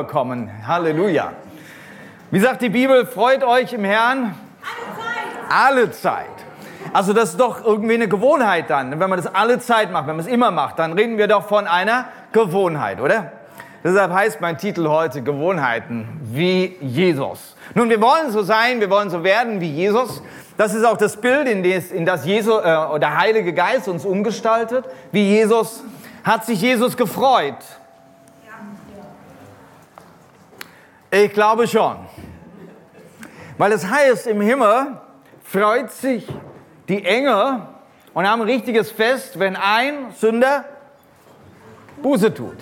kommen. Halleluja. Wie sagt die Bibel, freut euch im Herrn? Alle Zeit. Also das ist doch irgendwie eine Gewohnheit dann. Wenn man das alle Zeit macht, wenn man es immer macht, dann reden wir doch von einer Gewohnheit, oder? Deshalb heißt mein Titel heute Gewohnheiten wie Jesus. Nun, wir wollen so sein, wir wollen so werden wie Jesus. Das ist auch das Bild, in das, in das Jesus, äh, der Heilige Geist uns umgestaltet. Wie Jesus hat sich Jesus gefreut. Ich glaube schon. Weil es heißt, im Himmel freut sich die Engel und haben ein richtiges Fest, wenn ein Sünder Buße tut.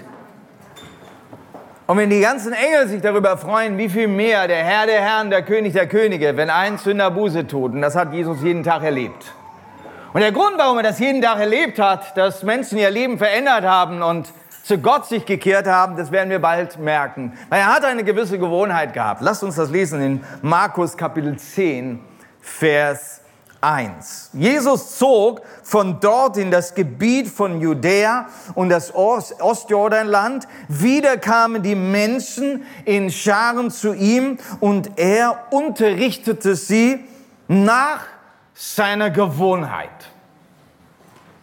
Und wenn die ganzen Engel sich darüber freuen, wie viel mehr der Herr der Herren, der König der Könige, wenn ein Sünder Buße tut. Und das hat Jesus jeden Tag erlebt. Und der Grund, warum er das jeden Tag erlebt hat, dass Menschen ihr Leben verändert haben und zu Gott sich gekehrt haben, das werden wir bald merken. Weil er hat eine gewisse Gewohnheit gehabt. Lasst uns das lesen in Markus Kapitel 10, Vers 1. Jesus zog von dort in das Gebiet von Judäa und das Ostjordanland. Wieder kamen die Menschen in Scharen zu ihm und er unterrichtete sie nach seiner Gewohnheit.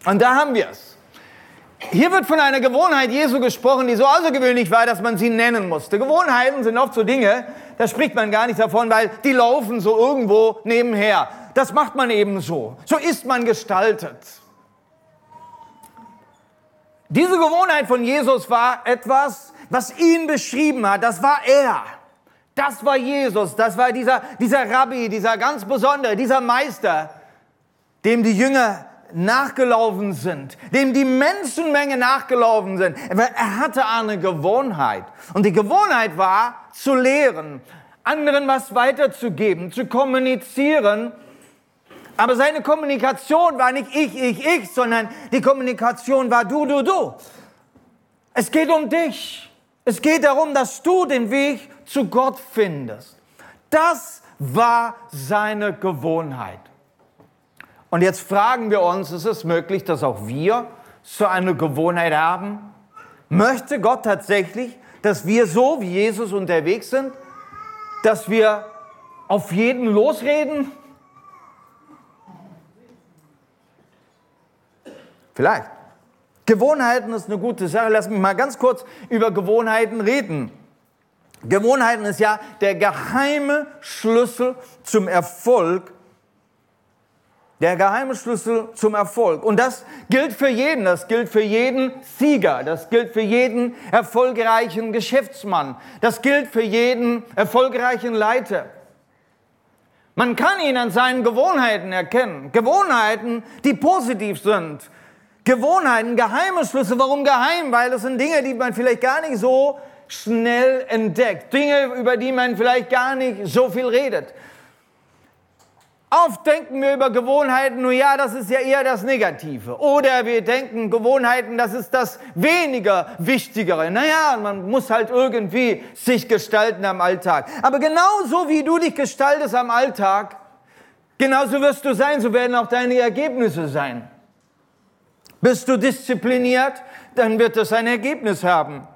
Und da haben wir es. Hier wird von einer Gewohnheit Jesu gesprochen, die so außergewöhnlich war, dass man sie nennen musste. Gewohnheiten sind oft so Dinge, da spricht man gar nicht davon, weil die laufen so irgendwo nebenher. Das macht man eben so. So ist man gestaltet. Diese Gewohnheit von Jesus war etwas, was ihn beschrieben hat. Das war er. Das war Jesus. Das war dieser, dieser Rabbi, dieser ganz besondere, dieser Meister, dem die Jünger nachgelaufen sind, dem die Menschenmenge nachgelaufen sind. Er hatte eine Gewohnheit. Und die Gewohnheit war, zu lehren, anderen was weiterzugeben, zu kommunizieren aber seine Kommunikation war nicht ich, ich, ich, sondern die Kommunikation war du, du, du. Es geht um dich. Es geht darum, dass du den Weg zu Gott findest. Das war seine Gewohnheit. Und jetzt fragen wir uns, ist es möglich, dass auch wir so eine Gewohnheit haben? Möchte Gott tatsächlich, dass wir so wie Jesus unterwegs sind, dass wir auf jeden losreden? Vielleicht. Gewohnheiten ist eine gute Sache. Lass mich mal ganz kurz über Gewohnheiten reden. Gewohnheiten ist ja der geheime Schlüssel zum Erfolg. Der geheime Schlüssel zum Erfolg. Und das gilt für jeden. Das gilt für jeden Sieger. Das gilt für jeden erfolgreichen Geschäftsmann. Das gilt für jeden erfolgreichen Leiter. Man kann ihn an seinen Gewohnheiten erkennen. Gewohnheiten, die positiv sind. Gewohnheiten, geheime Schlüsse. Warum geheim? Weil das sind Dinge, die man vielleicht gar nicht so schnell entdeckt. Dinge, über die man vielleicht gar nicht so viel redet. Oft denken wir über Gewohnheiten, nur ja, das ist ja eher das Negative. Oder wir denken, Gewohnheiten, das ist das weniger Wichtigere. Naja, man muss halt irgendwie sich gestalten am Alltag. Aber genauso wie du dich gestaltest am Alltag, genauso wirst du sein, so werden auch deine Ergebnisse sein. Bist du diszipliniert, dann wird das ein Ergebnis haben.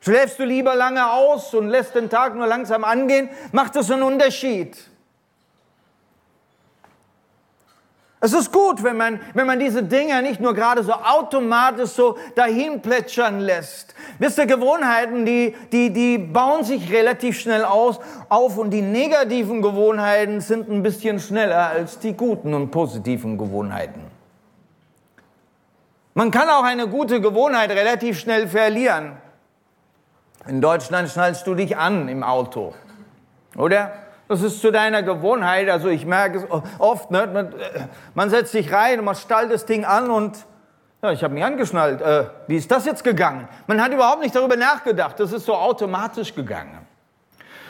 Schläfst du lieber lange aus und lässt den Tag nur langsam angehen, macht das einen Unterschied. Es ist gut, wenn man, wenn man diese Dinge nicht nur gerade so automatisch so dahin plätschern lässt. Wisst ihr, Gewohnheiten, die, die, die bauen sich relativ schnell aus, auf und die negativen Gewohnheiten sind ein bisschen schneller als die guten und positiven Gewohnheiten. Man kann auch eine gute Gewohnheit relativ schnell verlieren. In Deutschland schnallst du dich an im Auto, oder? Das ist zu deiner Gewohnheit. Also ich merke es oft, ne? man setzt sich rein und man stallt das Ding an und ja, ich habe mich angeschnallt. Äh, wie ist das jetzt gegangen? Man hat überhaupt nicht darüber nachgedacht. Das ist so automatisch gegangen.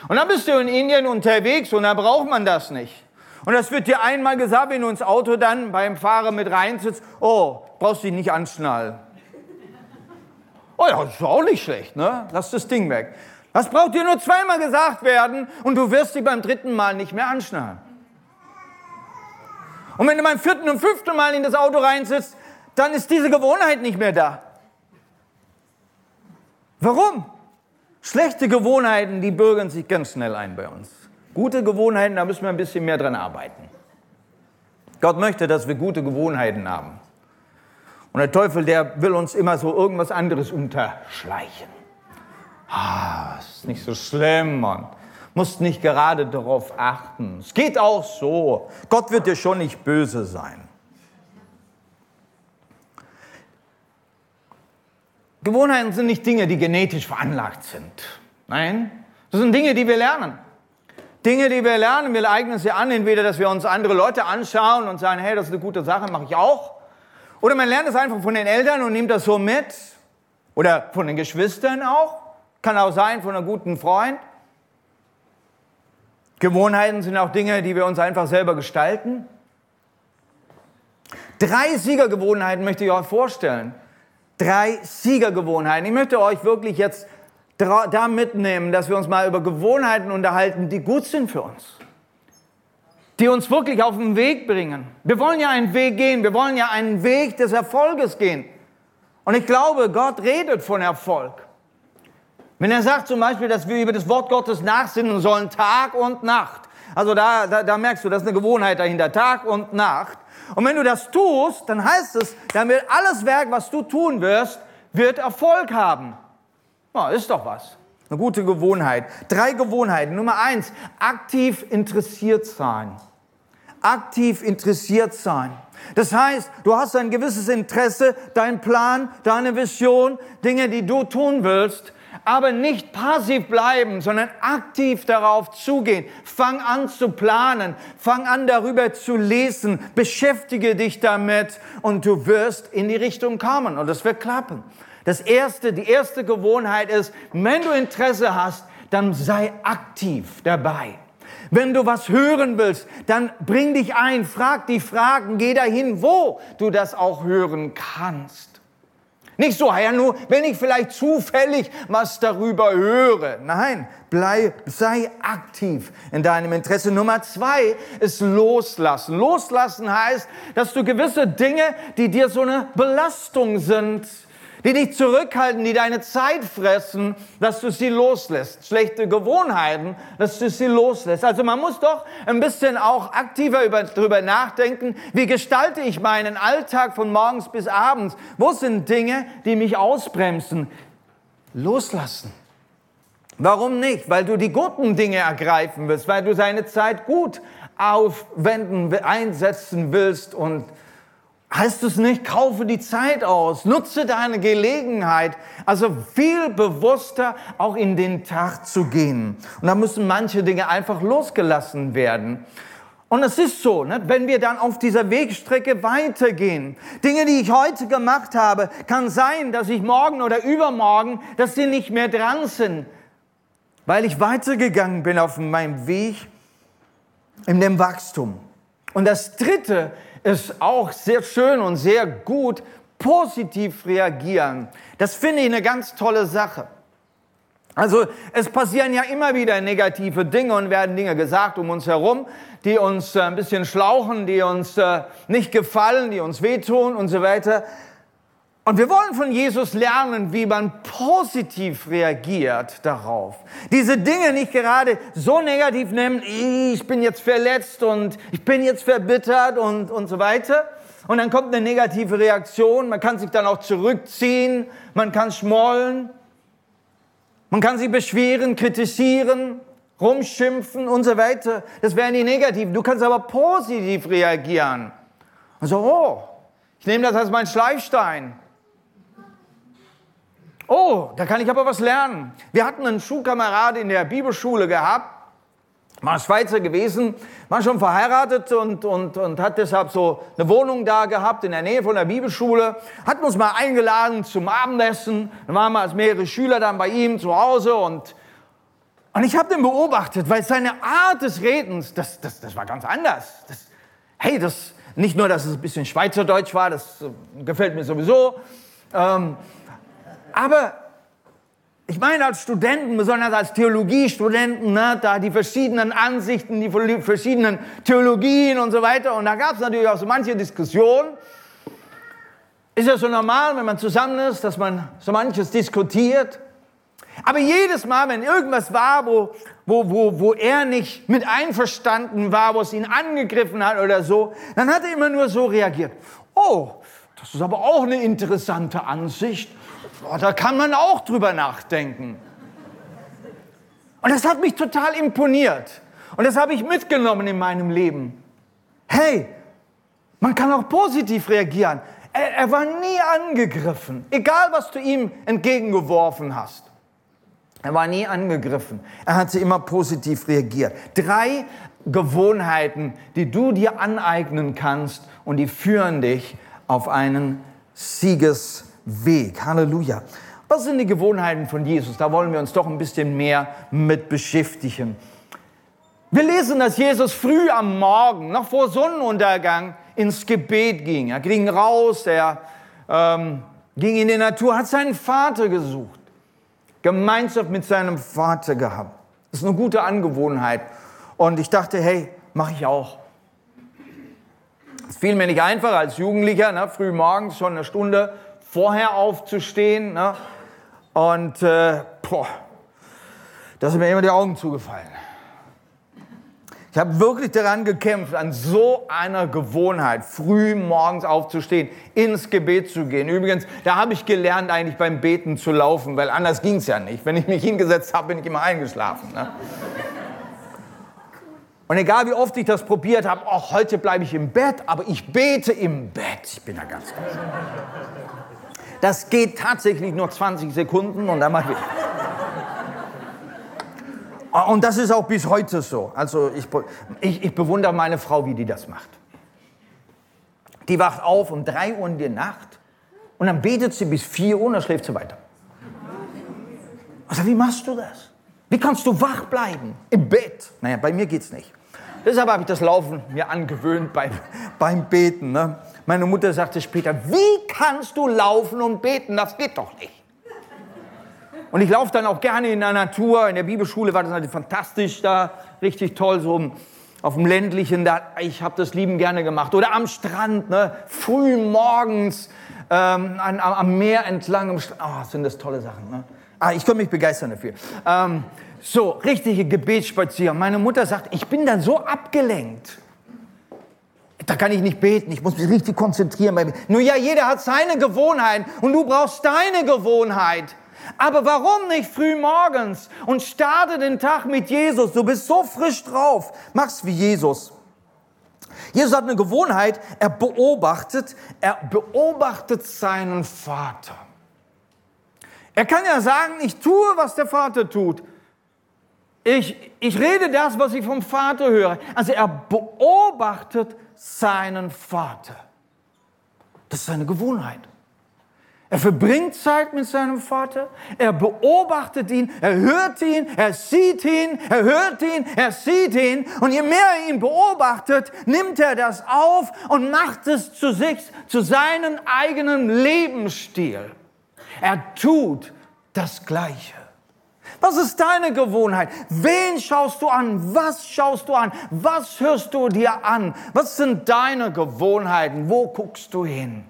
Und dann bist du in Indien unterwegs und da braucht man das nicht. Und das wird dir einmal gesagt, wenn du ins Auto dann beim Fahrer mit reinsitzt, oh, brauchst dich nicht anschnallen. Oh ja, das ist auch nicht schlecht, ne? Lass das Ding weg. Das braucht dir nur zweimal gesagt werden und du wirst dich beim dritten Mal nicht mehr anschnallen. Und wenn du beim vierten und fünften Mal in das Auto reinsitzt, dann ist diese Gewohnheit nicht mehr da. Warum? Schlechte Gewohnheiten, die bürgern sich ganz schnell ein bei uns. Gute Gewohnheiten, da müssen wir ein bisschen mehr dran arbeiten. Gott möchte, dass wir gute Gewohnheiten haben. Und der Teufel, der will uns immer so irgendwas anderes unterschleichen. Ah, ist nicht so schlimm, Mann. Musst nicht gerade darauf achten. Es geht auch so. Gott wird dir schon nicht böse sein. Gewohnheiten sind nicht Dinge, die genetisch veranlagt sind. Nein, das sind Dinge, die wir lernen. Dinge, die wir lernen, wir eignen sie an, entweder, dass wir uns andere Leute anschauen und sagen, hey, das ist eine gute Sache, mache ich auch. Oder man lernt es einfach von den Eltern und nimmt das so mit. Oder von den Geschwistern auch. Kann auch sein von einem guten Freund. Gewohnheiten sind auch Dinge, die wir uns einfach selber gestalten. Drei Siegergewohnheiten möchte ich euch vorstellen. Drei Siegergewohnheiten. Ich möchte euch wirklich jetzt da mitnehmen, dass wir uns mal über Gewohnheiten unterhalten, die gut sind für uns. Die uns wirklich auf den Weg bringen. Wir wollen ja einen Weg gehen. Wir wollen ja einen Weg des Erfolges gehen. Und ich glaube, Gott redet von Erfolg. Wenn er sagt zum Beispiel, dass wir über das Wort Gottes nachsinnen sollen, Tag und Nacht. Also da, da, da merkst du, das ist eine Gewohnheit dahinter, Tag und Nacht. Und wenn du das tust, dann heißt es, dann wird alles Werk, was du tun wirst, wird Erfolg haben. Ja, ist doch was. Eine gute Gewohnheit. Drei Gewohnheiten. Nummer eins, aktiv interessiert sein. Aktiv interessiert sein. Das heißt, du hast ein gewisses Interesse, dein Plan, deine Vision, Dinge, die du tun willst aber nicht passiv bleiben, sondern aktiv darauf zugehen. Fang an zu planen, fang an darüber zu lesen, beschäftige dich damit und du wirst in die Richtung kommen und es wird klappen. Das erste, die erste Gewohnheit ist, wenn du Interesse hast, dann sei aktiv dabei. Wenn du was hören willst, dann bring dich ein, frag die Fragen, geh dahin, wo du das auch hören kannst. Nicht so, ja, nur wenn ich vielleicht zufällig was darüber höre. Nein, bleib, sei aktiv in deinem Interesse. Nummer zwei ist loslassen. Loslassen heißt, dass du gewisse Dinge, die dir so eine Belastung sind, die dich zurückhalten, die deine Zeit fressen, dass du sie loslässt. Schlechte Gewohnheiten, dass du sie loslässt. Also man muss doch ein bisschen auch aktiver über, darüber nachdenken, wie gestalte ich meinen Alltag von morgens bis abends? Wo sind Dinge, die mich ausbremsen? Loslassen. Warum nicht? Weil du die guten Dinge ergreifen willst, weil du seine Zeit gut aufwenden, einsetzen willst und Heißt es nicht, kaufe die Zeit aus, nutze deine Gelegenheit, also viel bewusster auch in den Tag zu gehen. Und da müssen manche Dinge einfach losgelassen werden. Und es ist so, ne, wenn wir dann auf dieser Wegstrecke weitergehen, Dinge, die ich heute gemacht habe, kann sein, dass ich morgen oder übermorgen, dass sie nicht mehr dran sind, weil ich weitergegangen bin auf meinem Weg in dem Wachstum. Und das Dritte ist auch sehr schön und sehr gut, positiv reagieren. Das finde ich eine ganz tolle Sache. Also es passieren ja immer wieder negative Dinge und werden Dinge gesagt um uns herum, die uns äh, ein bisschen schlauchen, die uns äh, nicht gefallen, die uns wehtun und so weiter. Und wir wollen von Jesus lernen, wie man positiv reagiert darauf. Diese Dinge nicht gerade so negativ nehmen, ich bin jetzt verletzt und ich bin jetzt verbittert und, und so weiter. Und dann kommt eine negative Reaktion. Man kann sich dann auch zurückziehen, man kann schmollen, man kann sich beschweren, kritisieren, rumschimpfen und so weiter. Das wären die negativen. Du kannst aber positiv reagieren. Und so, oh, ich nehme das als mein Schleifstein. Oh, da kann ich aber was lernen. Wir hatten einen Schulkamerad in der Bibelschule gehabt, war Schweizer gewesen, war schon verheiratet und, und, und hat deshalb so eine Wohnung da gehabt in der Nähe von der Bibelschule, hat uns mal eingeladen zum Abendessen, dann waren wir als mehrere Schüler dann bei ihm zu Hause und, und ich habe den beobachtet, weil seine Art des Redens, das, das, das war ganz anders. Das, hey, das, nicht nur, dass es ein bisschen Schweizerdeutsch war, das gefällt mir sowieso, ähm, aber ich meine, als Studenten, besonders als Theologiestudenten, ne, da die verschiedenen Ansichten, die verschiedenen Theologien und so weiter. Und da gab es natürlich auch so manche Diskussionen. Ist ja so normal, wenn man zusammen ist, dass man so manches diskutiert. Aber jedes Mal, wenn irgendwas war, wo, wo, wo, wo er nicht mit einverstanden war, wo es ihn angegriffen hat oder so, dann hat er immer nur so reagiert. Oh, das ist aber auch eine interessante Ansicht. Oh, da kann man auch drüber nachdenken. Und das hat mich total imponiert. Und das habe ich mitgenommen in meinem Leben. Hey, man kann auch positiv reagieren. Er, er war nie angegriffen, egal was du ihm entgegengeworfen hast. Er war nie angegriffen. Er hat sie immer positiv reagiert. Drei Gewohnheiten, die du dir aneignen kannst und die führen dich auf einen Siegesweg. Halleluja. Was sind die Gewohnheiten von Jesus? Da wollen wir uns doch ein bisschen mehr mit beschäftigen. Wir lesen, dass Jesus früh am Morgen, noch vor Sonnenuntergang, ins Gebet ging. Er ging raus, er ähm, ging in die Natur, hat seinen Vater gesucht. Gemeinschaft mit seinem Vater gehabt. Das ist eine gute Angewohnheit. Und ich dachte, hey, mache ich auch. Es fiel mir nicht einfach als Jugendlicher, ne, früh morgens schon eine Stunde vorher aufzustehen. Ne, und äh, boah, da sind mir immer die Augen zugefallen. Ich habe wirklich daran gekämpft, an so einer Gewohnheit, früh morgens aufzustehen, ins Gebet zu gehen. Übrigens, da habe ich gelernt, eigentlich beim Beten zu laufen, weil anders ging es ja nicht. Wenn ich mich hingesetzt habe, bin ich immer eingeschlafen. Ne? Und egal wie oft ich das probiert habe, auch heute bleibe ich im Bett, aber ich bete im Bett. Ich bin da ganz, ganz. Das geht tatsächlich nur 20 Sekunden und dann mache ich. Und das ist auch bis heute so. Also ich, ich, ich bewundere meine Frau, wie die das macht. Die wacht auf um 3 Uhr in der Nacht und dann betet sie bis 4 Uhr und dann schläft sie weiter. Also wie machst du das? Wie kannst du wach bleiben? Im Bett? Naja, bei mir geht's nicht. Deshalb habe ich das Laufen mir angewöhnt beim, beim Beten. Ne? Meine Mutter sagte später, wie kannst du laufen und beten? Das geht doch nicht. Und ich laufe dann auch gerne in der Natur. In der Bibelschule war das natürlich fantastisch da, richtig toll, so auf dem ländlichen. Da, ich habe das lieben gerne gemacht. Oder am Strand, ne? früh morgens ähm, an, am Meer entlang. Am oh, sind das tolle Sachen. Ne? Ah, ich kann mich begeistern dafür. Ähm, so, richtige Gebetsspaziergang. Meine Mutter sagt, ich bin dann so abgelenkt. Da kann ich nicht beten, ich muss mich richtig konzentrieren. Nur ja, jeder hat seine Gewohnheit und du brauchst deine Gewohnheit. Aber warum nicht früh morgens und starte den Tag mit Jesus? Du bist so frisch drauf. Mach's wie Jesus. Jesus hat eine Gewohnheit, er beobachtet, er beobachtet seinen Vater. Er kann ja sagen, ich tue, was der Vater tut. Ich, ich rede das, was ich vom Vater höre. Also er beobachtet seinen Vater. Das ist seine Gewohnheit. Er verbringt Zeit mit seinem Vater, er beobachtet ihn, er hört ihn, er sieht ihn, er hört ihn, er sieht ihn. Und je mehr er ihn beobachtet, nimmt er das auf und macht es zu sich, zu seinem eigenen Lebensstil. Er tut das Gleiche. Was ist deine Gewohnheit? Wen schaust du an? Was schaust du an? Was hörst du dir an? Was sind deine Gewohnheiten? Wo guckst du hin?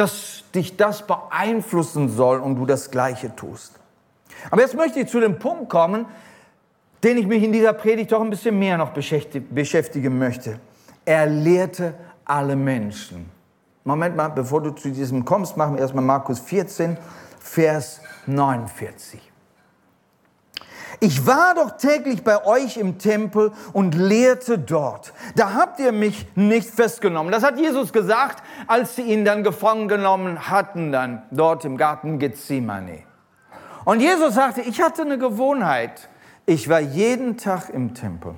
dass dich das beeinflussen soll und du das Gleiche tust. Aber jetzt möchte ich zu dem Punkt kommen, den ich mich in dieser Predigt doch ein bisschen mehr noch beschäftigen möchte. Er lehrte alle Menschen. Moment mal, bevor du zu diesem kommst, machen wir erstmal Markus 14, Vers 49. Ich war doch täglich bei euch im Tempel und lehrte dort. Da habt ihr mich nicht festgenommen. Das hat Jesus gesagt, als sie ihn dann gefangen genommen hatten, dann dort im Garten Gethsemane. Und Jesus sagte, ich hatte eine Gewohnheit. Ich war jeden Tag im Tempel.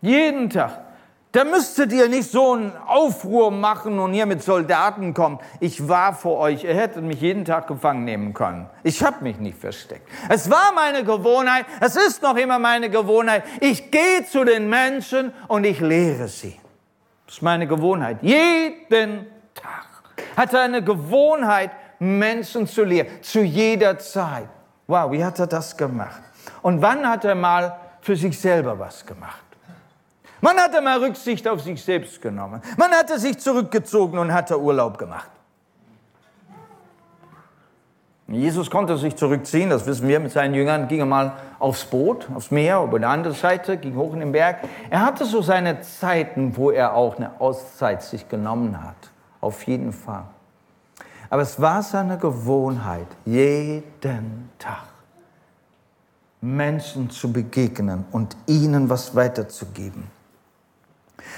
Jeden Tag. Da müsstet ihr nicht so einen Aufruhr machen und hier mit Soldaten kommen. Ich war vor euch. Ihr hättet mich jeden Tag gefangen nehmen können. Ich habe mich nicht versteckt. Es war meine Gewohnheit. Es ist noch immer meine Gewohnheit. Ich gehe zu den Menschen und ich lehre sie. Das ist meine Gewohnheit. Jeden Tag hat er eine Gewohnheit, Menschen zu lehren. Zu jeder Zeit. Wow, wie hat er das gemacht? Und wann hat er mal für sich selber was gemacht? Man hatte mal Rücksicht auf sich selbst genommen. Man hatte sich zurückgezogen und hatte Urlaub gemacht. Jesus konnte sich zurückziehen, das wissen wir, mit seinen Jüngern ging er mal aufs Boot, aufs Meer, über die andere Seite, ging hoch in den Berg. Er hatte so seine Zeiten, wo er auch eine Auszeit sich genommen hat, auf jeden Fall. Aber es war seine Gewohnheit, jeden Tag Menschen zu begegnen und ihnen was weiterzugeben.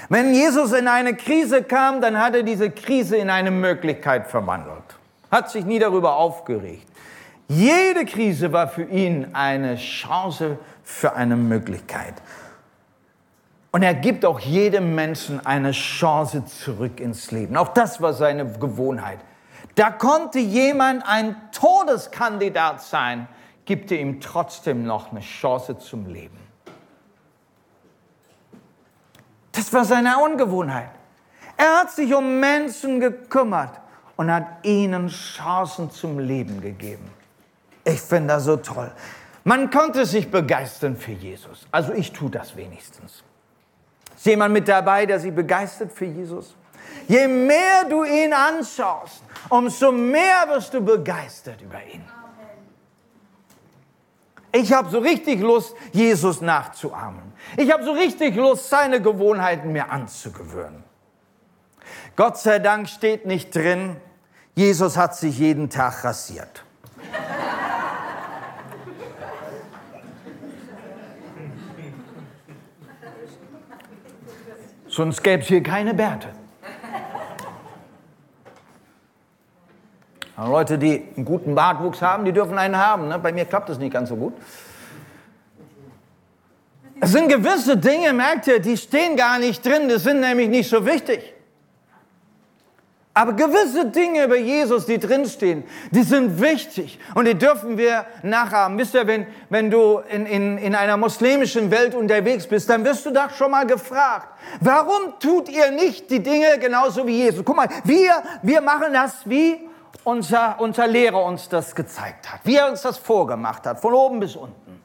Wenn Jesus in eine Krise kam, dann hat er diese Krise in eine Möglichkeit verwandelt, hat sich nie darüber aufgeregt. Jede Krise war für ihn eine Chance für eine Möglichkeit. Und er gibt auch jedem Menschen eine Chance zurück ins Leben. Auch das war seine Gewohnheit. Da konnte jemand ein Todeskandidat sein, gibt er ihm trotzdem noch eine Chance zum Leben. Das war seine Ungewohnheit. Er hat sich um Menschen gekümmert und hat ihnen Chancen zum Leben gegeben. Ich finde das so toll. Man konnte sich begeistern für Jesus. Also ich tue das wenigstens. Ist jemand mit dabei, der sich begeistert für Jesus? Je mehr du ihn anschaust, umso mehr wirst du begeistert über ihn. Ich habe so richtig Lust, Jesus nachzuahmen. Ich habe so richtig Lust, seine Gewohnheiten mir anzugewöhnen. Gott sei Dank steht nicht drin, Jesus hat sich jeden Tag rasiert. Sonst gäbe es hier keine Bärte. Leute, die einen guten Bartwuchs haben, die dürfen einen haben. Ne? Bei mir klappt das nicht ganz so gut. Es sind gewisse Dinge, merkt ihr, die stehen gar nicht drin, die sind nämlich nicht so wichtig. Aber gewisse Dinge über Jesus, die drinstehen, die sind wichtig und die dürfen wir nachahmen. Wisst ihr, wenn, wenn du in, in, in einer muslimischen Welt unterwegs bist, dann wirst du doch schon mal gefragt, warum tut ihr nicht die Dinge genauso wie Jesus? Guck mal, wir, wir machen das wie unser, unser Lehrer uns das gezeigt hat, wie er uns das vorgemacht hat, von oben bis unten.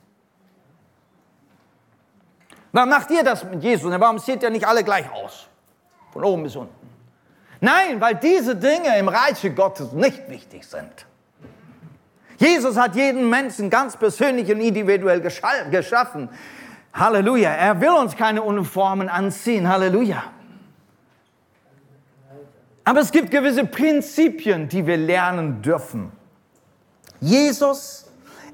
Warum macht ihr das mit Jesus? Warum seht ihr nicht alle gleich aus? Von oben bis unten. Nein, weil diese Dinge im Reiche Gottes nicht wichtig sind. Jesus hat jeden Menschen ganz persönlich und individuell geschaffen. Halleluja. Er will uns keine Uniformen anziehen. Halleluja. Aber es gibt gewisse Prinzipien, die wir lernen dürfen. Jesus,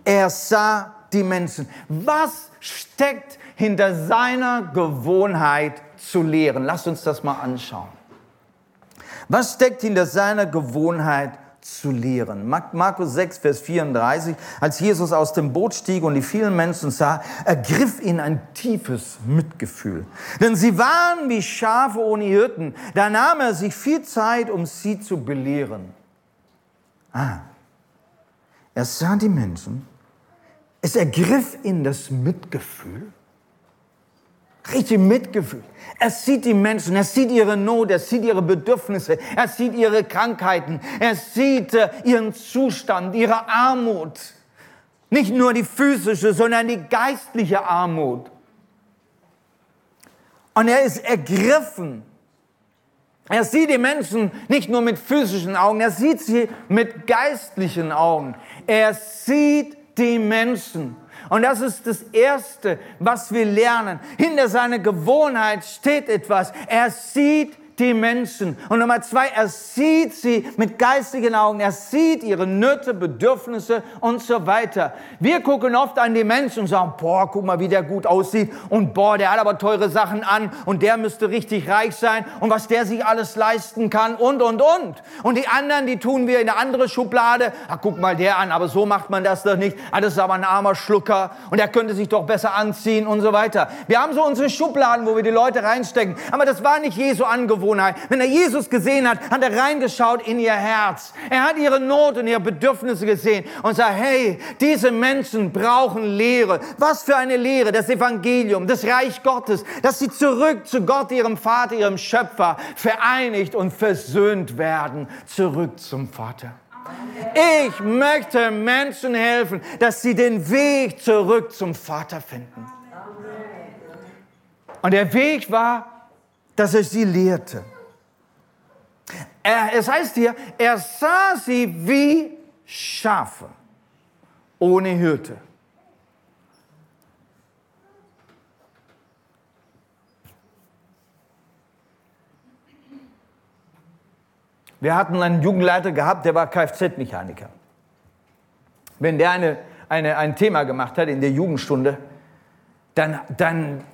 er sah die Menschen. Was steckt hinter seiner Gewohnheit zu lehren? Lasst uns das mal anschauen. Was steckt hinter seiner Gewohnheit zu lehren? Markus 6, Vers 34, als Jesus aus dem Boot stieg und die vielen Menschen sah, ergriff ihn ein tiefes Mitgefühl. Denn sie waren wie Schafe ohne Hirten. Da nahm er sich viel Zeit, um sie zu belehren. Ah, er sah die Menschen, es ergriff ihn das Mitgefühl richtig Mitgefühl. Er sieht die Menschen, er sieht ihre Not, er sieht ihre Bedürfnisse, er sieht ihre Krankheiten, er sieht äh, ihren Zustand, ihre Armut. Nicht nur die physische, sondern die geistliche Armut. Und er ist ergriffen. Er sieht die Menschen nicht nur mit physischen Augen, er sieht sie mit geistlichen Augen. Er sieht die Menschen. Und das ist das Erste, was wir lernen. Hinter seiner Gewohnheit steht etwas. Er sieht die Menschen. Und Nummer zwei, er sieht sie mit geistigen Augen. Er sieht ihre Nöte, Bedürfnisse und so weiter. Wir gucken oft an die Menschen und sagen, boah, guck mal, wie der gut aussieht. Und boah, der hat aber teure Sachen an. Und der müsste richtig reich sein. Und was der sich alles leisten kann und, und, und. Und die anderen, die tun wir in eine andere Schublade. Ach, guck mal der an, aber so macht man das doch nicht. Ah, das ist aber ein armer Schlucker. Und der könnte sich doch besser anziehen und so weiter. Wir haben so unsere Schubladen, wo wir die Leute reinstecken. Aber das war nicht Jesu Angewohnheit. Angewohnheit. Wenn er Jesus gesehen hat, hat er reingeschaut in ihr Herz. Er hat ihre Not und ihre Bedürfnisse gesehen und sagt, hey, diese Menschen brauchen Lehre. Was für eine Lehre? Das Evangelium, das Reich Gottes, dass sie zurück zu Gott, ihrem Vater, ihrem Schöpfer, vereinigt und versöhnt werden. Zurück zum Vater. Ich möchte Menschen helfen, dass sie den Weg zurück zum Vater finden. Und der Weg war dass er sie lehrte. Er, es heißt hier, er sah sie wie Schafe ohne Hirte. Wir hatten einen Jugendleiter gehabt, der war Kfz-Mechaniker. Wenn der eine, eine, ein Thema gemacht hat in der Jugendstunde, dann, dann,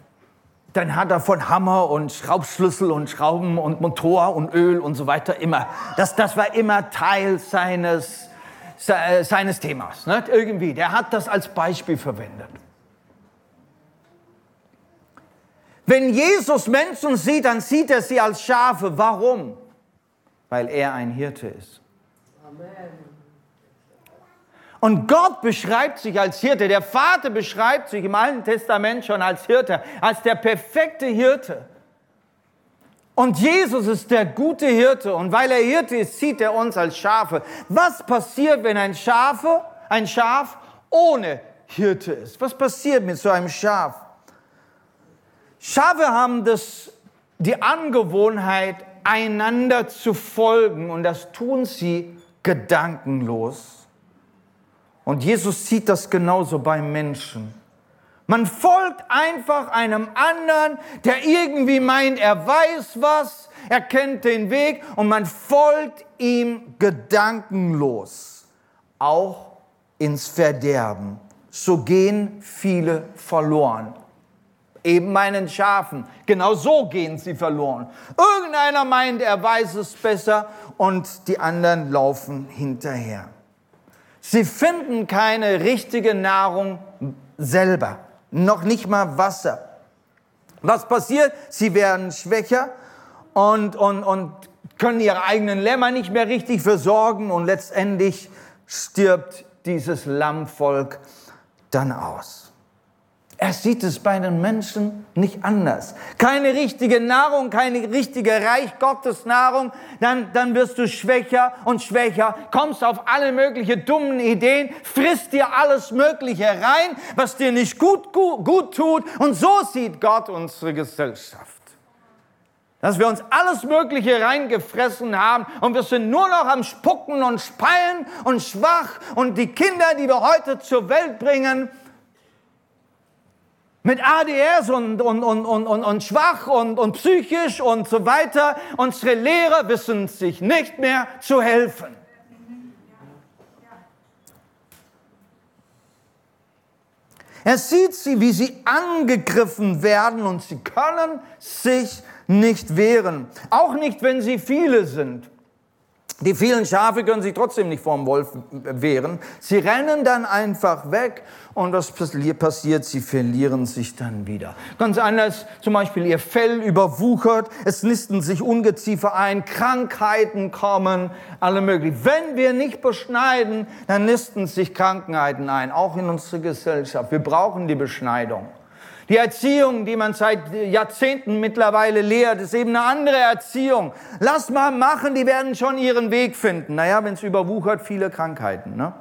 dann hat er von Hammer und Schraubschlüssel und Schrauben und Motor und Öl und so weiter immer, das, das war immer Teil seines, seines Themas. Ne? Irgendwie, der hat das als Beispiel verwendet. Wenn Jesus Menschen sieht, dann sieht er sie als Schafe. Warum? Weil er ein Hirte ist. Amen. Und Gott beschreibt sich als Hirte. Der Vater beschreibt sich im Alten Testament schon als Hirte, als der perfekte Hirte. Und Jesus ist der gute Hirte. Und weil er Hirte ist, sieht er uns als Schafe. Was passiert, wenn ein Schafe, ein Schaf ohne Hirte ist? Was passiert mit so einem Schaf? Schafe haben das, die Angewohnheit, einander zu folgen. Und das tun sie gedankenlos. Und Jesus sieht das genauso beim Menschen. Man folgt einfach einem anderen, der irgendwie meint, er weiß was, er kennt den Weg und man folgt ihm gedankenlos, auch ins Verderben. So gehen viele verloren. Eben meinen Schafen. Genau so gehen sie verloren. Irgendeiner meint, er weiß es besser und die anderen laufen hinterher. Sie finden keine richtige Nahrung selber, noch nicht mal Wasser. Was passiert? Sie werden schwächer und, und, und können ihre eigenen Lämmer nicht mehr richtig versorgen und letztendlich stirbt dieses Lammvolk dann aus. Er sieht es bei den Menschen nicht anders. Keine richtige Nahrung, keine richtige Reich Gottes Nahrung, dann, dann wirst du schwächer und schwächer, kommst auf alle möglichen dummen Ideen, frisst dir alles Mögliche rein, was dir nicht gut, gut, gut tut. Und so sieht Gott unsere Gesellschaft. Dass wir uns alles Mögliche reingefressen haben und wir sind nur noch am Spucken und Speien und schwach und die Kinder, die wir heute zur Welt bringen, mit ADS und, und, und, und, und, und schwach und, und psychisch und so weiter. Unsere Lehrer wissen sich nicht mehr zu helfen. Er sieht sie, wie sie angegriffen werden und sie können sich nicht wehren. Auch nicht, wenn sie viele sind. Die vielen Schafe können sich trotzdem nicht vor dem Wolf wehren. Sie rennen dann einfach weg und was passiert? Sie verlieren sich dann wieder. Ganz anders, zum Beispiel ihr Fell überwuchert, es nisten sich Ungeziefer ein, Krankheiten kommen, alle möglichen. Wenn wir nicht beschneiden, dann nisten sich Krankheiten ein, auch in unsere Gesellschaft. Wir brauchen die Beschneidung. Die Erziehung, die man seit Jahrzehnten mittlerweile lehrt, ist eben eine andere Erziehung. Lass mal machen, die werden schon ihren Weg finden. Naja, wenn es überwuchert, viele Krankheiten. Ne?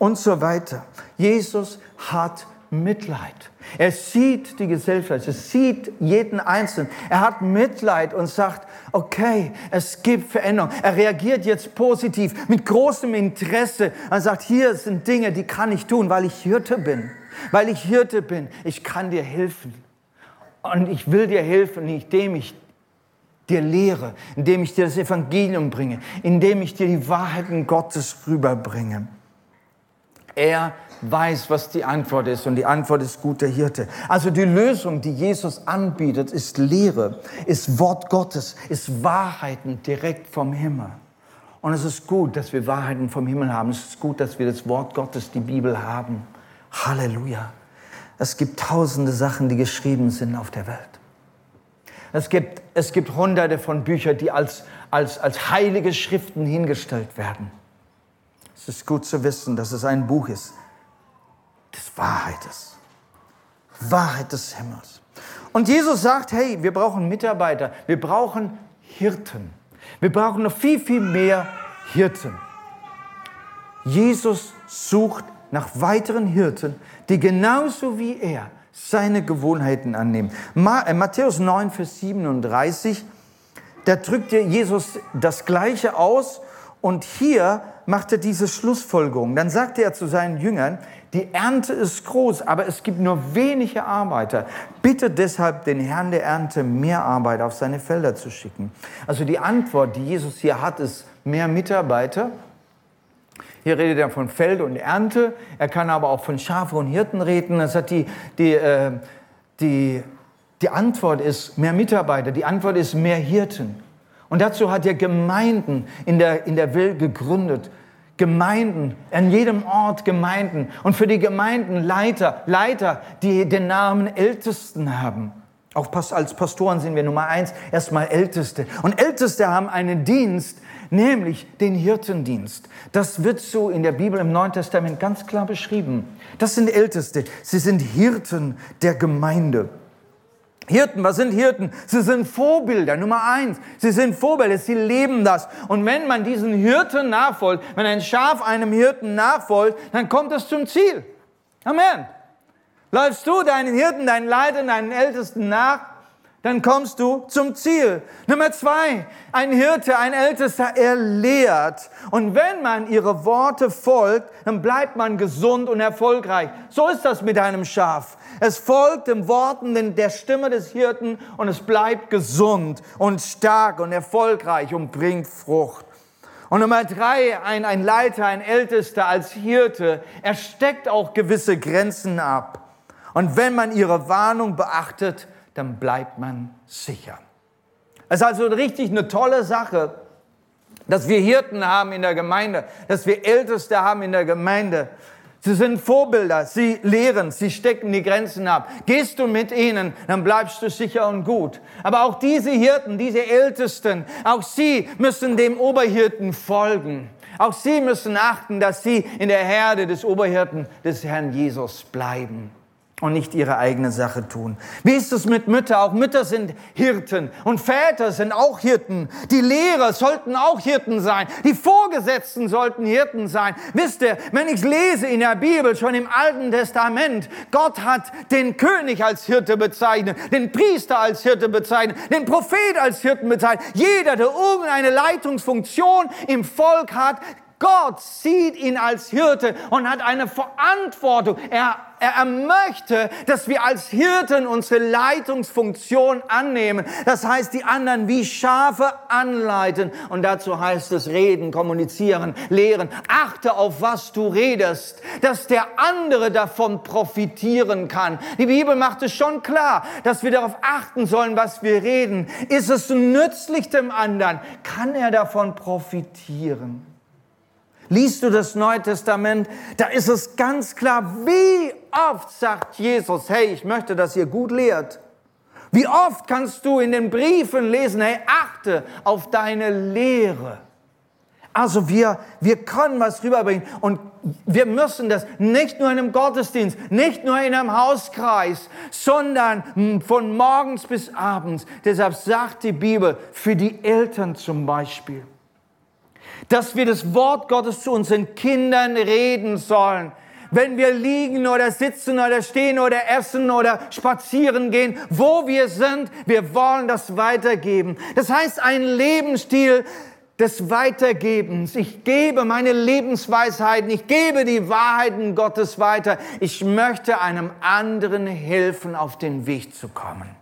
Und so weiter. Jesus hat Mitleid. Er sieht die Gesellschaft, er sieht jeden Einzelnen. Er hat Mitleid und sagt, okay, es gibt Veränderung. Er reagiert jetzt positiv, mit großem Interesse. Er sagt, hier sind Dinge, die kann ich tun, weil ich Hirte bin weil ich Hirte bin. Ich kann dir helfen. Und ich will dir helfen, indem ich dir lehre, indem ich dir das Evangelium bringe, indem ich dir die Wahrheiten Gottes rüberbringe. Er weiß, was die Antwort ist und die Antwort ist guter Hirte. Also die Lösung, die Jesus anbietet, ist Lehre, ist Wort Gottes, ist Wahrheiten direkt vom Himmel. Und es ist gut, dass wir Wahrheiten vom Himmel haben. Es ist gut, dass wir das Wort Gottes, die Bibel haben. Halleluja. Es gibt tausende Sachen, die geschrieben sind auf der Welt. Es gibt, es gibt hunderte von Büchern, die als, als, als heilige Schriften hingestellt werden. Es ist gut zu wissen, dass es ein Buch ist des Wahrheites. Wahrheit des Himmels. Und Jesus sagt, hey, wir brauchen Mitarbeiter, wir brauchen Hirten. Wir brauchen noch viel, viel mehr Hirten. Jesus sucht nach weiteren Hirten, die genauso wie er seine Gewohnheiten annehmen. Äh, Matthäus 9, Vers 37, da drückt Jesus das Gleiche aus Und hier macht er diese Schlussfolgerung. Dann sagte er zu seinen Jüngern, die Ernte ist groß, aber es gibt nur wenige Arbeiter. Bitte deshalb den Herrn der Ernte mehr Arbeit auf seine Felder zu schicken. Also die Antwort, die Jesus hier hat, ist mehr Mitarbeiter. Hier redet er von Feld und Ernte. Er kann aber auch von Schafe und Hirten reden. Das hat die, die, äh, die, die Antwort ist mehr Mitarbeiter. Die Antwort ist mehr Hirten. Und dazu hat er Gemeinden in der, in der Welt gegründet. Gemeinden, an jedem Ort Gemeinden und für die Gemeinden Leiter, Leiter, die den Namen Ältesten haben. Auch als Pastoren sind wir Nummer eins, erstmal Älteste. Und Älteste haben einen Dienst, nämlich den Hirtendienst. Das wird so in der Bibel im Neuen Testament ganz klar beschrieben. Das sind Älteste. Sie sind Hirten der Gemeinde. Hirten, was sind Hirten? Sie sind Vorbilder, Nummer eins. Sie sind Vorbilder, sie leben das. Und wenn man diesen Hirten nachfolgt, wenn ein Schaf einem Hirten nachfolgt, dann kommt es zum Ziel. Amen. Läufst du deinen Hirten, deinen Leitern, deinen Ältesten nach, dann kommst du zum Ziel. Nummer zwei, ein Hirte, ein Ältester, er lehrt. Und wenn man ihre Worte folgt, dann bleibt man gesund und erfolgreich. So ist das mit einem Schaf. Es folgt den Worten der Stimme des Hirten und es bleibt gesund und stark und erfolgreich und bringt Frucht. Und Nummer drei, ein, ein Leiter, ein Ältester als Hirte, er steckt auch gewisse Grenzen ab. Und wenn man ihre Warnung beachtet, dann bleibt man sicher. Es ist also richtig eine tolle Sache, dass wir Hirten haben in der Gemeinde, dass wir Älteste haben in der Gemeinde. Sie sind Vorbilder, sie lehren, sie stecken die Grenzen ab. Gehst du mit ihnen, dann bleibst du sicher und gut. Aber auch diese Hirten, diese Ältesten, auch sie müssen dem Oberhirten folgen. Auch sie müssen achten, dass sie in der Herde des Oberhirten des Herrn Jesus bleiben und nicht ihre eigene Sache tun. Wie ist es mit Müttern? Auch Mütter sind Hirten und Väter sind auch Hirten. Die Lehrer sollten auch Hirten sein. Die Vorgesetzten sollten Hirten sein. Wisst ihr, wenn ich lese in der Bibel, schon im Alten Testament, Gott hat den König als Hirte bezeichnet, den Priester als Hirte bezeichnet, den Prophet als Hirten bezeichnet. Jeder, der irgendeine Leitungsfunktion im Volk hat, Gott sieht ihn als Hirte und hat eine Verantwortung. Er, er, er möchte, dass wir als Hirten unsere Leitungsfunktion annehmen. Das heißt, die anderen wie Schafe anleiten. Und dazu heißt es reden, kommunizieren, lehren. Achte auf, was du redest, dass der andere davon profitieren kann. Die Bibel macht es schon klar, dass wir darauf achten sollen, was wir reden. Ist es nützlich dem anderen? Kann er davon profitieren? Liest du das Neue Testament, da ist es ganz klar, wie oft sagt Jesus, hey, ich möchte, dass ihr gut lehrt. Wie oft kannst du in den Briefen lesen, hey, achte auf deine Lehre. Also wir, wir können was rüberbringen und wir müssen das nicht nur in einem Gottesdienst, nicht nur in einem Hauskreis, sondern von morgens bis abends. Deshalb sagt die Bibel, für die Eltern zum Beispiel dass wir das Wort Gottes zu unseren Kindern reden sollen. Wenn wir liegen oder sitzen oder stehen oder essen oder spazieren gehen, wo wir sind, wir wollen das weitergeben. Das heißt, ein Lebensstil des Weitergebens. Ich gebe meine Lebensweisheiten, ich gebe die Wahrheiten Gottes weiter. Ich möchte einem anderen helfen, auf den Weg zu kommen.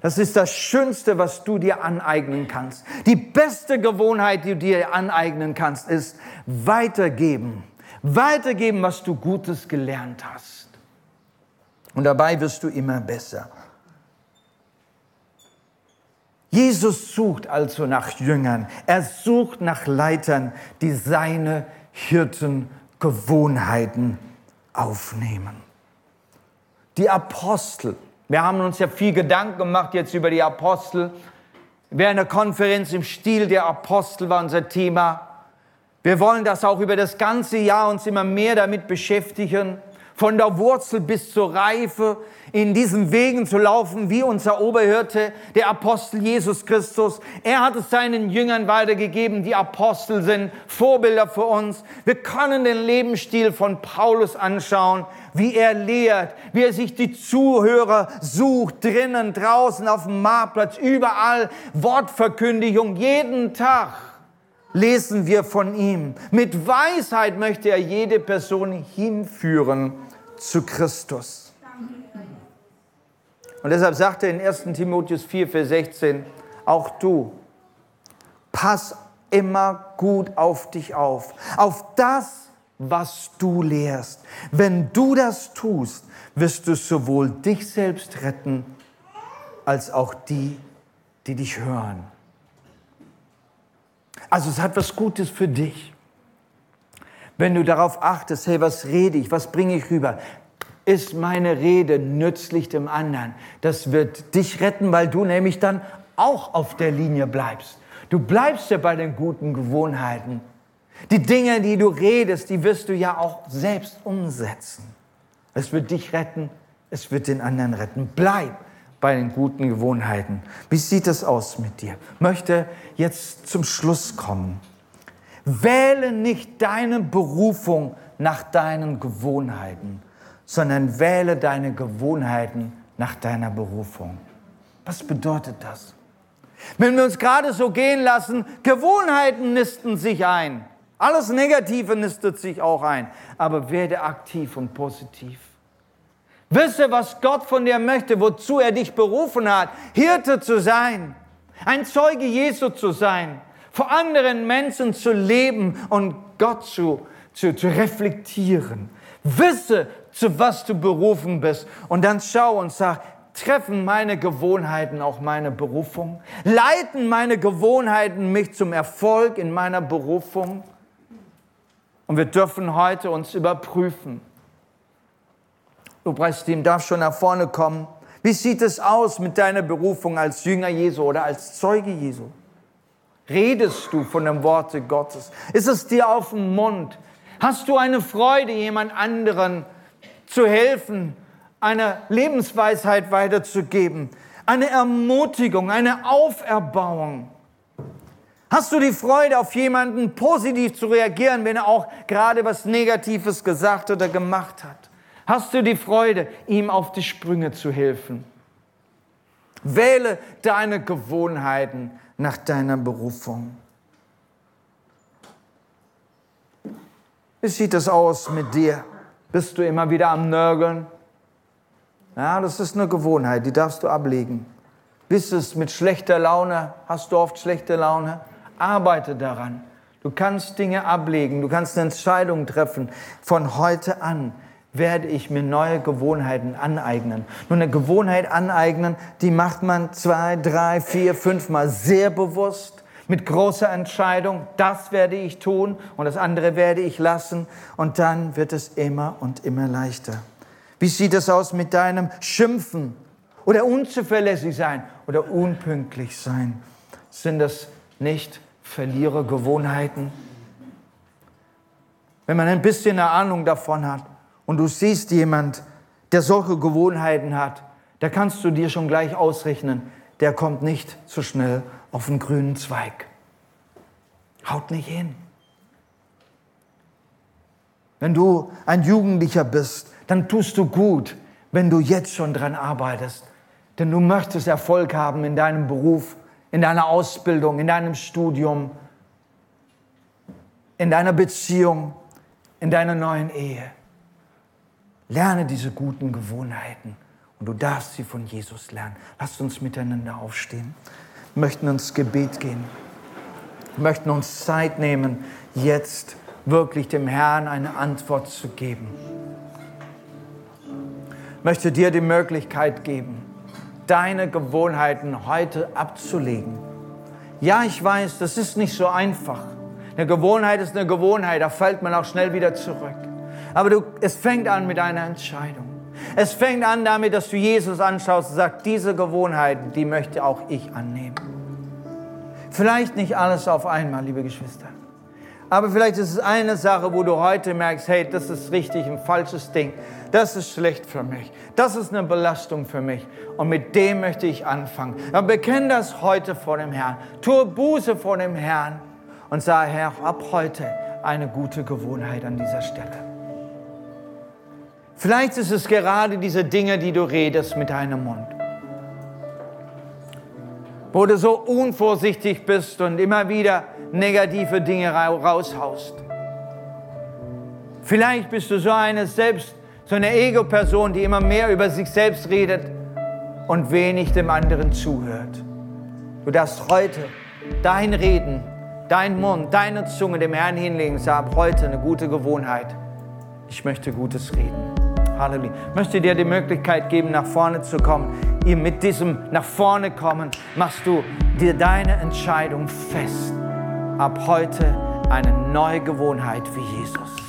Das ist das Schönste, was du dir aneignen kannst. Die beste Gewohnheit, die du dir aneignen kannst, ist weitergeben. Weitergeben, was du Gutes gelernt hast. Und dabei wirst du immer besser. Jesus sucht also nach Jüngern. Er sucht nach Leitern, die seine Hirtengewohnheiten aufnehmen. Die Apostel wir haben uns ja viel Gedanken gemacht jetzt über die Apostel. Während der Konferenz im Stil der Apostel war unser Thema. Wir wollen das auch über das ganze Jahr uns immer mehr damit beschäftigen von der Wurzel bis zur Reife, in diesen Wegen zu laufen, wie unser Oberhirte, der Apostel Jesus Christus. Er hat es seinen Jüngern weitergegeben. Die Apostel sind Vorbilder für uns. Wir können den Lebensstil von Paulus anschauen, wie er lehrt, wie er sich die Zuhörer sucht, drinnen, draußen, auf dem Marktplatz, überall. Wortverkündigung, jeden Tag. Lesen wir von ihm. Mit Weisheit möchte er jede Person hinführen zu Christus. Und deshalb sagt er in 1 Timotheus 4, Vers 16, auch du, pass immer gut auf dich auf, auf das, was du lehrst. Wenn du das tust, wirst du sowohl dich selbst retten, als auch die, die dich hören. Also es hat was Gutes für dich. Wenn du darauf achtest, hey, was rede ich, was bringe ich rüber? Ist meine Rede nützlich dem anderen? Das wird dich retten, weil du nämlich dann auch auf der Linie bleibst. Du bleibst ja bei den guten Gewohnheiten. Die Dinge, die du redest, die wirst du ja auch selbst umsetzen. Es wird dich retten, es wird den anderen retten. Bleib bei den guten Gewohnheiten. Wie sieht es aus mit dir? Möchte jetzt zum Schluss kommen. Wähle nicht deine Berufung nach deinen Gewohnheiten, sondern wähle deine Gewohnheiten nach deiner Berufung. Was bedeutet das? Wenn wir uns gerade so gehen lassen, Gewohnheiten nisten sich ein. Alles Negative nistet sich auch ein. Aber werde aktiv und positiv. Wisse, was Gott von dir möchte, wozu er dich berufen hat, Hirte zu sein, ein Zeuge Jesu zu sein, vor anderen Menschen zu leben und Gott zu, zu, zu reflektieren. Wisse, zu was du berufen bist und dann schau und sag, treffen meine Gewohnheiten auch meine Berufung? Leiten meine Gewohnheiten mich zum Erfolg in meiner Berufung? Und wir dürfen heute uns überprüfen. Lobpreisteam darf schon nach vorne kommen. Wie sieht es aus mit deiner Berufung als Jünger Jesu oder als Zeuge Jesu? Redest du von dem Worte Gottes? Ist es dir auf dem Mund? Hast du eine Freude, jemand anderen zu helfen, eine Lebensweisheit weiterzugeben, eine Ermutigung, eine Auferbauung? Hast du die Freude, auf jemanden positiv zu reagieren, wenn er auch gerade was Negatives gesagt oder gemacht hat? Hast du die Freude, ihm auf die Sprünge zu helfen? Wähle deine Gewohnheiten nach deiner Berufung. Wie sieht es aus mit dir? Bist du immer wieder am Nörgeln? Ja, das ist eine Gewohnheit, die darfst du ablegen. Bist es mit schlechter Laune? Hast du oft schlechte Laune? Arbeite daran. Du kannst Dinge ablegen, du kannst eine Entscheidung treffen von heute an werde ich mir neue Gewohnheiten aneignen. Nun, eine Gewohnheit aneignen, die macht man zwei, drei, vier, fünf Mal sehr bewusst, mit großer Entscheidung. Das werde ich tun und das andere werde ich lassen. Und dann wird es immer und immer leichter. Wie sieht es aus mit deinem Schimpfen oder unzuverlässig sein oder unpünktlich sein? Sind das nicht Verlierergewohnheiten? Wenn man ein bisschen eine Ahnung davon hat, und du siehst jemand, der solche Gewohnheiten hat, da kannst du dir schon gleich ausrechnen, der kommt nicht so schnell auf den grünen Zweig. Haut nicht hin. Wenn du ein Jugendlicher bist, dann tust du gut, wenn du jetzt schon dran arbeitest. Denn du möchtest Erfolg haben in deinem Beruf, in deiner Ausbildung, in deinem Studium, in deiner Beziehung, in deiner neuen Ehe. Lerne diese guten Gewohnheiten und du darfst sie von Jesus lernen. Lasst uns miteinander aufstehen. Wir möchten ins Gebet gehen. Wir möchten uns Zeit nehmen, jetzt wirklich dem Herrn eine Antwort zu geben. Ich möchte dir die Möglichkeit geben, deine Gewohnheiten heute abzulegen. Ja, ich weiß, das ist nicht so einfach. Eine Gewohnheit ist eine Gewohnheit, da fällt man auch schnell wieder zurück. Aber du, es fängt an mit einer Entscheidung. Es fängt an damit, dass du Jesus anschaust und sagst, diese Gewohnheiten, die möchte auch ich annehmen. Vielleicht nicht alles auf einmal, liebe Geschwister. Aber vielleicht ist es eine Sache, wo du heute merkst, hey, das ist richtig ein falsches Ding. Das ist schlecht für mich. Das ist eine Belastung für mich. Und mit dem möchte ich anfangen. Dann bekenne das heute vor dem Herrn. Tue Buße vor dem Herrn und sage, Herr, ab heute eine gute Gewohnheit an dieser Stelle. Vielleicht ist es gerade diese Dinge, die du redest mit deinem Mund. Wo du so unvorsichtig bist und immer wieder negative Dinge raushaust. Vielleicht bist du so eine selbst, so eine Ego-Person, die immer mehr über sich selbst redet und wenig dem anderen zuhört. Du darfst heute dein Reden, dein Mund, deine Zunge dem Herrn hinlegen. Sag heute eine gute Gewohnheit. Ich möchte Gutes reden. Halleluja. Ich möchte dir die Möglichkeit geben, nach vorne zu kommen. Ihr mit diesem nach vorne kommen, machst du dir deine Entscheidung fest. Ab heute eine neue Gewohnheit wie Jesus.